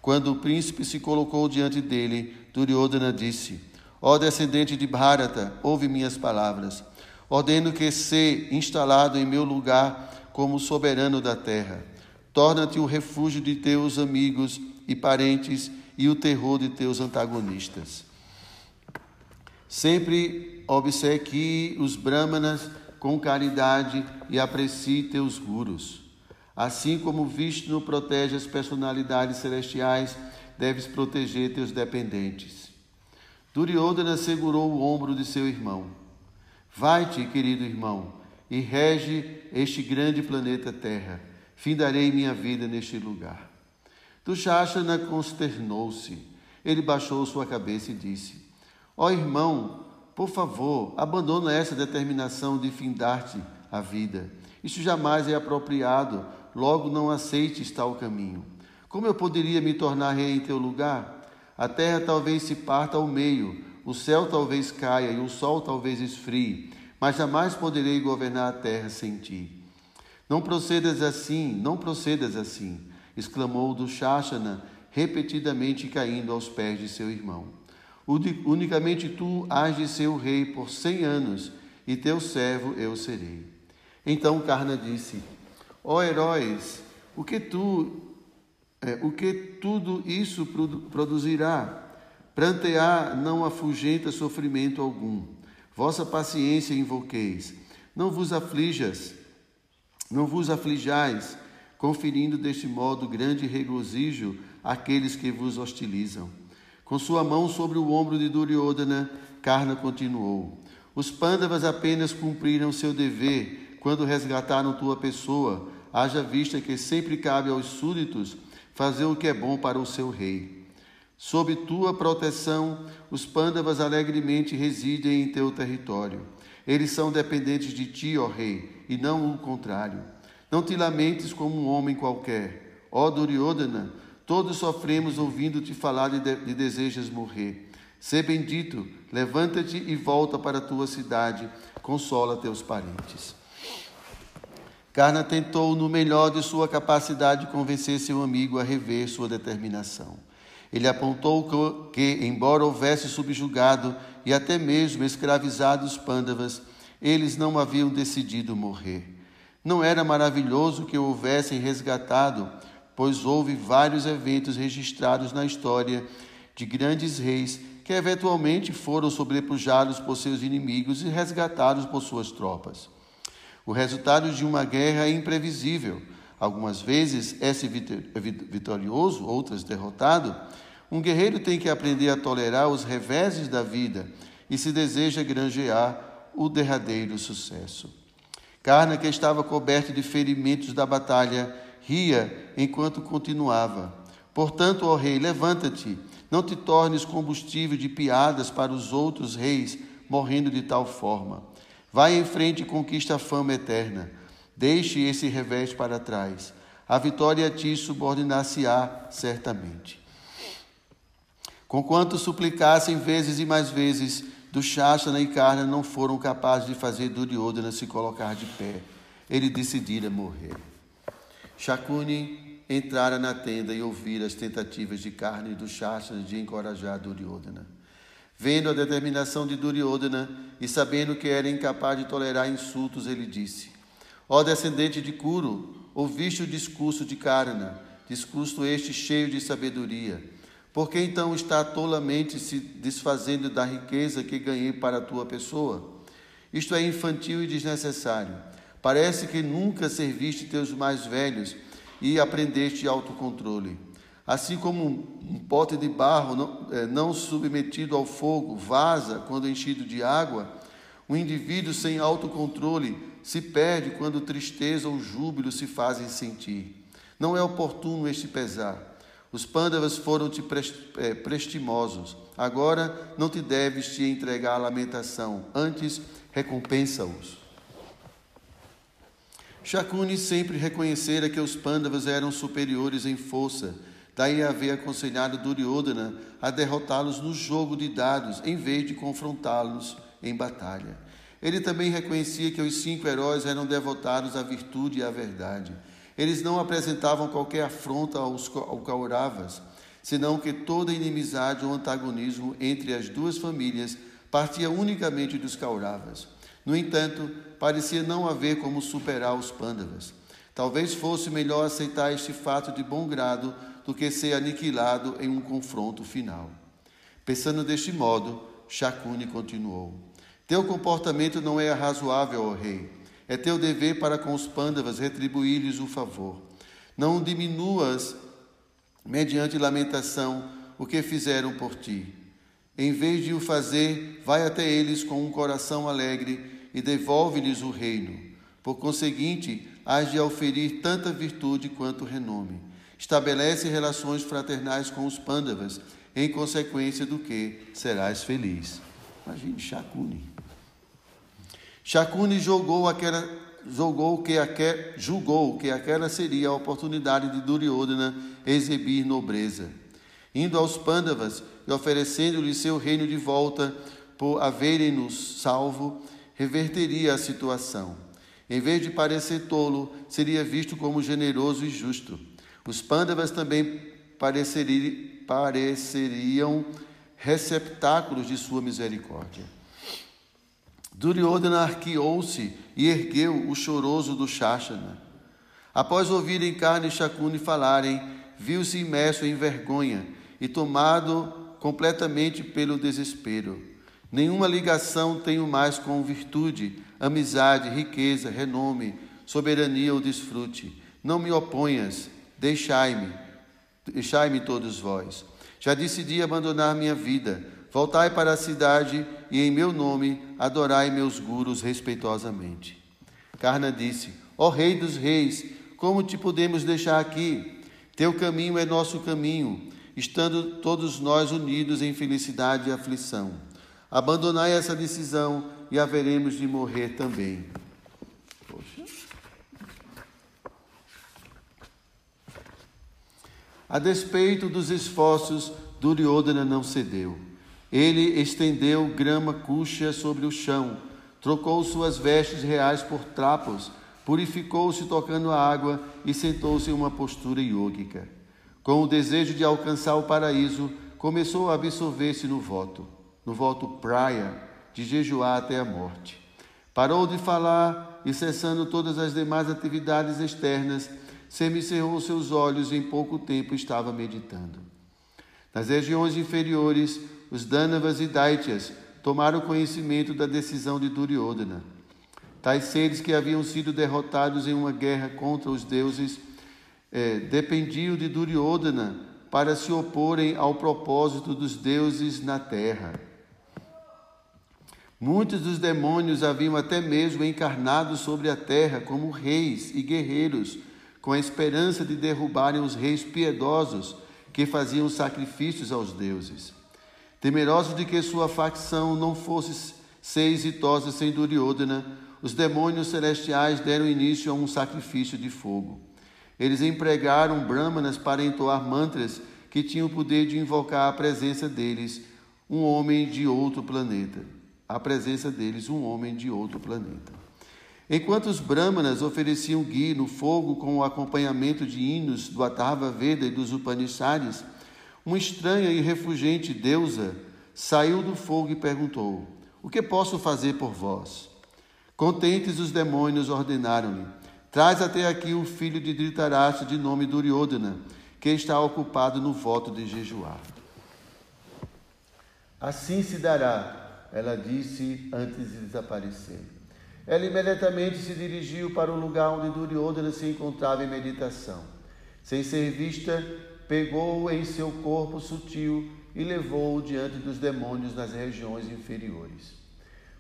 Quando o príncipe se colocou diante dele, Duryodhana disse: Ó descendente de Bharata, ouve minhas palavras. Ordeno que se instalado em meu lugar como soberano da terra. Torna-te o refúgio de teus amigos e parentes e o terror de teus antagonistas. Sempre obsequie os brahmanas com caridade e aprecie teus gurus. Assim como Vishnu protege as personalidades celestiais, deves proteger teus dependentes. Duryodhana segurou o ombro de seu irmão. Vai-te, querido irmão, e rege este grande planeta Terra. Findarei minha vida neste lugar. Dushashana consternou-se. Ele baixou sua cabeça e disse: Ó oh, irmão, por favor, abandona essa determinação de findar-te a vida. Isso jamais é apropriado, logo não aceites tal caminho. Como eu poderia me tornar rei em teu lugar? A terra talvez se parta ao meio, o céu talvez caia e o sol talvez esfrie, mas jamais poderei governar a terra sem ti. Não procedas assim, não procedas assim, exclamou Dushashana, repetidamente caindo aos pés de seu irmão. Unicamente tu has de ser o rei por cem anos, e teu servo eu serei. Então Karna disse: Ó oh, heróis, o que tu, é, o que tudo isso produzirá? Prantear não afugenta sofrimento algum. Vossa paciência invoqueis. Não vos aflijas, não vos aflijais, conferindo deste modo grande regozijo àqueles que vos hostilizam. Com sua mão sobre o ombro de Duryodhana, Karna continuou: Os Pandavas apenas cumpriram seu dever quando resgataram tua pessoa, haja vista que sempre cabe aos súditos fazer o que é bom para o seu rei. Sob tua proteção, os Pandavas alegremente residem em teu território. Eles são dependentes de ti, ó rei, e não o contrário. Não te lamentes como um homem qualquer. Ó Duryodhana, Todos sofremos ouvindo-te falar de, de, desejas morrer. Sê bendito, levanta-te e volta para a tua cidade, consola teus parentes. Karna tentou, no melhor de sua capacidade, convencer seu amigo a rever sua determinação. Ele apontou que, embora houvesse subjugado e até mesmo escravizado os pândavas, eles não haviam decidido morrer. Não era maravilhoso que o houvessem resgatado pois houve vários eventos registrados na história de grandes reis que eventualmente foram sobrepujados por seus inimigos e resgatados por suas tropas. O resultado de uma guerra é imprevisível. Algumas vezes é vitorioso, outras derrotado. Um guerreiro tem que aprender a tolerar os reveses da vida e se deseja granjear o derradeiro sucesso. Carna, que estava coberto de ferimentos da batalha, ria enquanto continuava. Portanto, ó rei, levanta-te, não te tornes combustível de piadas para os outros reis, morrendo de tal forma. Vai em frente e conquista a fama eterna. Deixe esse revés para trás. A vitória a ti subordinar-se-á certamente. Conquanto suplicassem vezes e mais vezes, do Shashana e Karna não foram capazes de fazer Duryodhana se colocar de pé. Ele decidira morrer. Shakuni entrara na tenda e ouvira as tentativas de carne do Shashana de encorajar Duryodhana. Vendo a determinação de Duryodhana e sabendo que era incapaz de tolerar insultos, ele disse: Ó descendente de Kuru, ouviste o discurso de Karna, discurso este cheio de sabedoria. Por que então está tolamente se desfazendo da riqueza que ganhei para a tua pessoa? Isto é infantil e desnecessário. Parece que nunca serviste teus mais velhos e aprendeste autocontrole. Assim como um pote de barro não, é, não submetido ao fogo vaza quando enchido de água, um indivíduo sem autocontrole se perde quando tristeza ou júbilo se fazem sentir. Não é oportuno este pesar. Os pândavas foram-te é, prestimosos. Agora não te deves te entregar à lamentação, antes recompensa-os. Shakuni sempre reconhecera que os Pandavas eram superiores em força, daí haver aconselhado Duryodhana a derrotá-los no jogo de dados, em vez de confrontá-los em batalha. Ele também reconhecia que os cinco heróis eram devotados à virtude e à verdade. Eles não apresentavam qualquer afronta aos Kauravas, senão que toda inimizade ou antagonismo entre as duas famílias partia unicamente dos Kauravas. No entanto, parecia não haver como superar os Pandavas. Talvez fosse melhor aceitar este fato de bom grado do que ser aniquilado em um confronto final. Pensando deste modo, Shakuni continuou: Teu comportamento não é razoável, ó rei. É teu dever para com os pândavas retribuir-lhes o favor. Não diminuas, mediante lamentação, o que fizeram por ti. Em vez de o fazer, vai até eles com um coração alegre e devolve-lhes o reino. Por conseguinte, hás de oferir tanta virtude quanto renome. Estabelece relações fraternais com os pândavas, em consequência do que serás feliz. Imagine Shakuni. Shakuni julgou, aquela, julgou, que julgou que aquela seria a oportunidade de Duryodhana exibir nobreza. Indo aos Pandavas e oferecendo-lhes seu reino de volta por haverem-nos salvo, reverteria a situação. Em vez de parecer tolo, seria visto como generoso e justo. Os Pandavas também pareceriam receptáculos de sua misericórdia. Duryodhana arqueou-se e ergueu o choroso do Shashana. Após ouvirem Karna e Shakuni falarem, viu-se imerso em vergonha e tomado completamente pelo desespero. Nenhuma ligação tenho mais com virtude, amizade, riqueza, renome, soberania ou desfrute. Não me oponhas, deixai-me, deixai-me todos vós. Já decidi abandonar minha vida Voltai para a cidade e em meu nome adorai meus gurus respeitosamente. Karna disse: Ó oh, Rei dos Reis, como te podemos deixar aqui? Teu caminho é nosso caminho, estando todos nós unidos em felicidade e aflição. Abandonai essa decisão e haveremos de morrer também. Poxa. A despeito dos esforços, Duryodhana não cedeu. Ele estendeu grama cuxa sobre o chão, trocou suas vestes reais por trapos, purificou-se tocando a água e sentou-se em uma postura iógica. Com o desejo de alcançar o paraíso, começou a absorver-se no voto, no voto praia, de jejuar até a morte. Parou de falar e, cessando todas as demais atividades externas, semicerrou seus olhos e em pouco tempo estava meditando. Nas regiões inferiores, os Danavas e Daityas tomaram conhecimento da decisão de Duryodhana. Tais seres que haviam sido derrotados em uma guerra contra os deuses eh, dependiam de Duryodhana para se oporem ao propósito dos deuses na terra. Muitos dos demônios haviam até mesmo encarnado sobre a terra como reis e guerreiros, com a esperança de derrubarem os reis piedosos que faziam sacrifícios aos deuses. Temerosos de que sua facção não fosse ser exitosa sem Duryodhana, os demônios celestiais deram início a um sacrifício de fogo. Eles empregaram brahmanas para entoar mantras que tinham o poder de invocar a presença deles, um homem de outro planeta. A presença deles, um homem de outro planeta. Enquanto os brahmanas ofereciam ghee no fogo com o acompanhamento de hinos do Atharva Veda e dos Upanishads, uma estranha e refugente deusa saiu do fogo e perguntou: O que posso fazer por vós? Contentes, os demônios ordenaram-lhe: Traz até aqui o filho de Dhritarashtra de nome Duryodhana, que está ocupado no voto de jejuar. Assim se dará, ela disse antes de desaparecer. Ela imediatamente se dirigiu para o lugar onde Duryodhana se encontrava em meditação. Sem ser vista, pegou-o em seu corpo sutil e levou-o diante dos demônios nas regiões inferiores.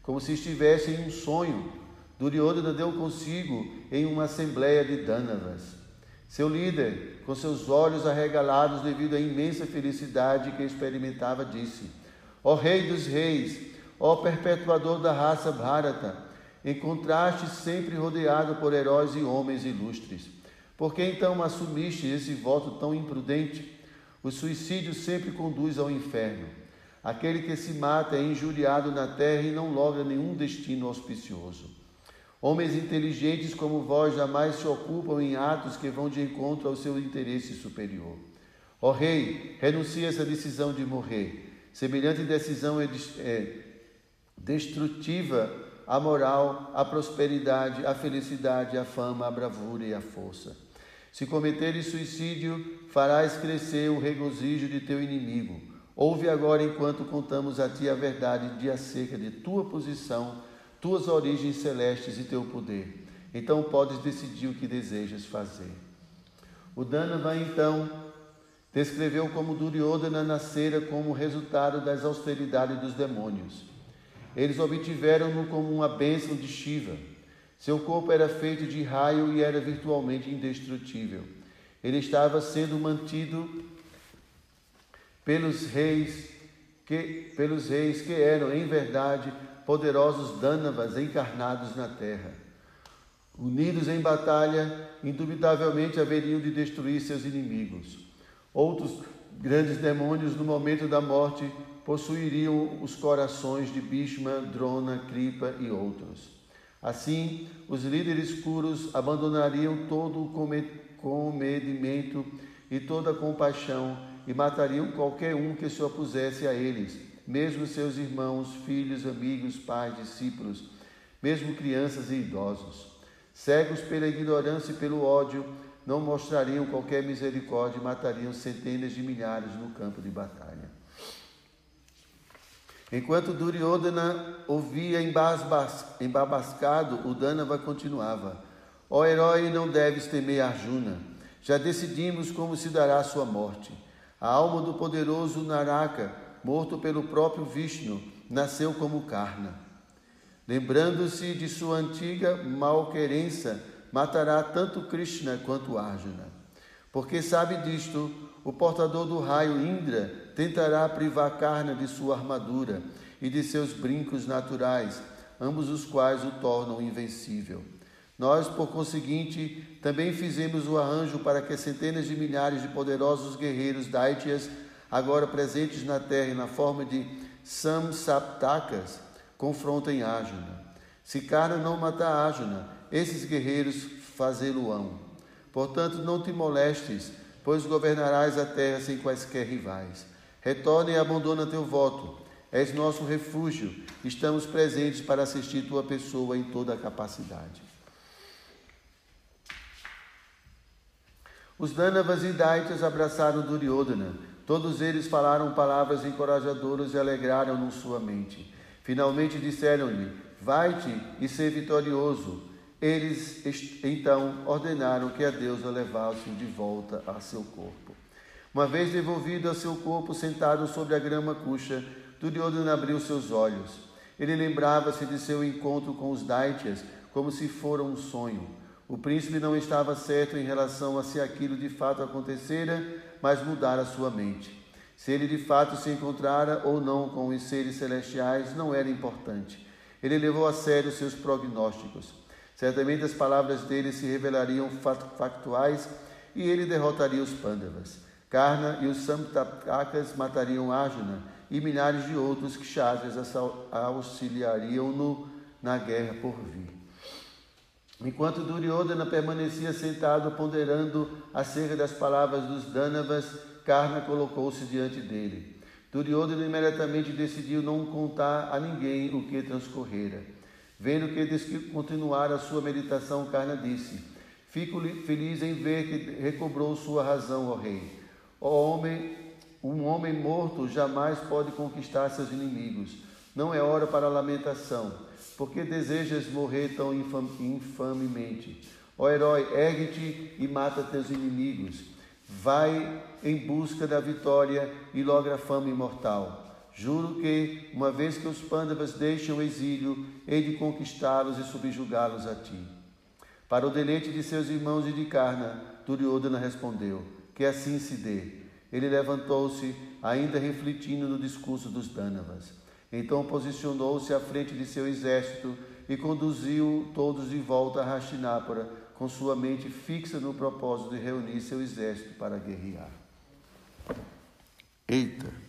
Como se estivesse em um sonho, Duryodhana deu consigo em uma assembleia de Danavas. Seu líder, com seus olhos arregalados devido à imensa felicidade que experimentava, disse: Ó Rei dos Reis, ó perpetuador da raça Bharata, encontraste sempre rodeado por heróis e homens ilustres. Por que então assumiste esse voto tão imprudente? O suicídio sempre conduz ao inferno. Aquele que se mata é injuriado na terra e não logra nenhum destino auspicioso. Homens inteligentes como vós jamais se ocupam em atos que vão de encontro ao seu interesse superior. Ó Rei, renuncia essa decisão de morrer. Semelhante decisão é, é destrutiva à moral, à prosperidade, à felicidade, à fama, à bravura e à força. Se cometeres suicídio, farás crescer o regozijo de teu inimigo. Ouve agora enquanto contamos a ti a verdade de acerca de tua posição tuas origens celestes e teu poder. Então podes decidir o que desejas fazer. O Dhanava então descreveu como Duryodhana nascera como resultado das austeridades dos demônios. Eles obtiveram-no como uma bênção de Shiva. Seu corpo era feito de raio e era virtualmente indestrutível. Ele estava sendo mantido pelos reis que, pelos reis que eram, em verdade, poderosos Dânavas encarnados na terra. Unidos em batalha, indubitavelmente haveriam de destruir seus inimigos. Outros grandes demônios, no momento da morte, possuiriam os corações de Bhishma, Drona, Kripa e outros. Assim, os líderes puros abandonariam todo o comedimento e toda a compaixão e matariam qualquer um que se opusesse a eles mesmo seus irmãos, filhos, amigos, pais, discípulos, mesmo crianças e idosos. Cegos pela ignorância e pelo ódio, não mostrariam qualquer misericórdia e matariam centenas de milhares no campo de batalha. Enquanto Duryodhana ouvia embabascado, o Dhanava continuava: Ó oh, herói, não deves temer Arjuna. Já decidimos como se dará sua morte. A alma do poderoso Naraka morto pelo próprio Vishnu, nasceu como Karna. Lembrando-se de sua antiga malquerença, matará tanto Krishna quanto Arjuna. Porque sabe disto, o portador do raio Indra tentará privar Karna de sua armadura e de seus brincos naturais, ambos os quais o tornam invencível. Nós, por conseguinte, também fizemos o arranjo para que centenas de milhares de poderosos guerreiros Daityas agora presentes na terra na forma de Samsaptakas, confrontem Ájuna. Se Karna não matar Ájuna, esses guerreiros fazê-lo-ão. Portanto, não te molestes, pois governarás a terra sem quaisquer rivais. Retorna e abandona teu voto. És nosso refúgio. Estamos presentes para assistir tua pessoa em toda a capacidade. Os Danavas e Daitas abraçaram Duryodhana, Todos eles falaram palavras encorajadoras e alegraram-no sua mente. Finalmente disseram-lhe: Vai-te e ser vitorioso. Eles então ordenaram que a deusa levasse-o de volta a seu corpo. Uma vez devolvido a seu corpo, sentado sobre a grama cuxa, Duryodhana abriu seus olhos. Ele lembrava-se de seu encontro com os Daityas como se fora um sonho. O príncipe não estava certo em relação a se aquilo de fato acontecera, mas mudara sua mente. Se ele de fato se encontrara ou não com os seres celestiais não era importante. Ele levou a sério seus prognósticos. Certamente as palavras dele se revelariam factuais e ele derrotaria os Pandavas. Karna e os Samtakas matariam Arjuna e milhares de outros kshatriyas auxiliariam-no na guerra por vir. Enquanto Duryodhana permanecia sentado ponderando acerca das palavras dos Danavas, Karna colocou-se diante dele. Duryodhana imediatamente decidiu não contar a ninguém o que transcorrera. Vendo que continuara a sua meditação, Karna disse: Fico feliz em ver que recobrou sua razão, ó rei. Ó homem, um homem morto jamais pode conquistar seus inimigos. Não é hora para lamentação por que desejas morrer tão infamemente? Ó herói, ergue-te e mata teus inimigos. Vai em busca da vitória e logra a fama imortal. Juro que, uma vez que os pândavas deixam o exílio, hei de conquistá-los e subjugá-los a ti. Para o deleite de seus irmãos e de Karna, Duryodhana respondeu: Que assim se dê. Ele levantou-se, ainda refletindo no discurso dos Dânavas. Então posicionou-se à frente de seu exército e conduziu todos de volta a Hastinapura, com sua mente fixa no propósito de reunir seu exército para guerrear. Eita!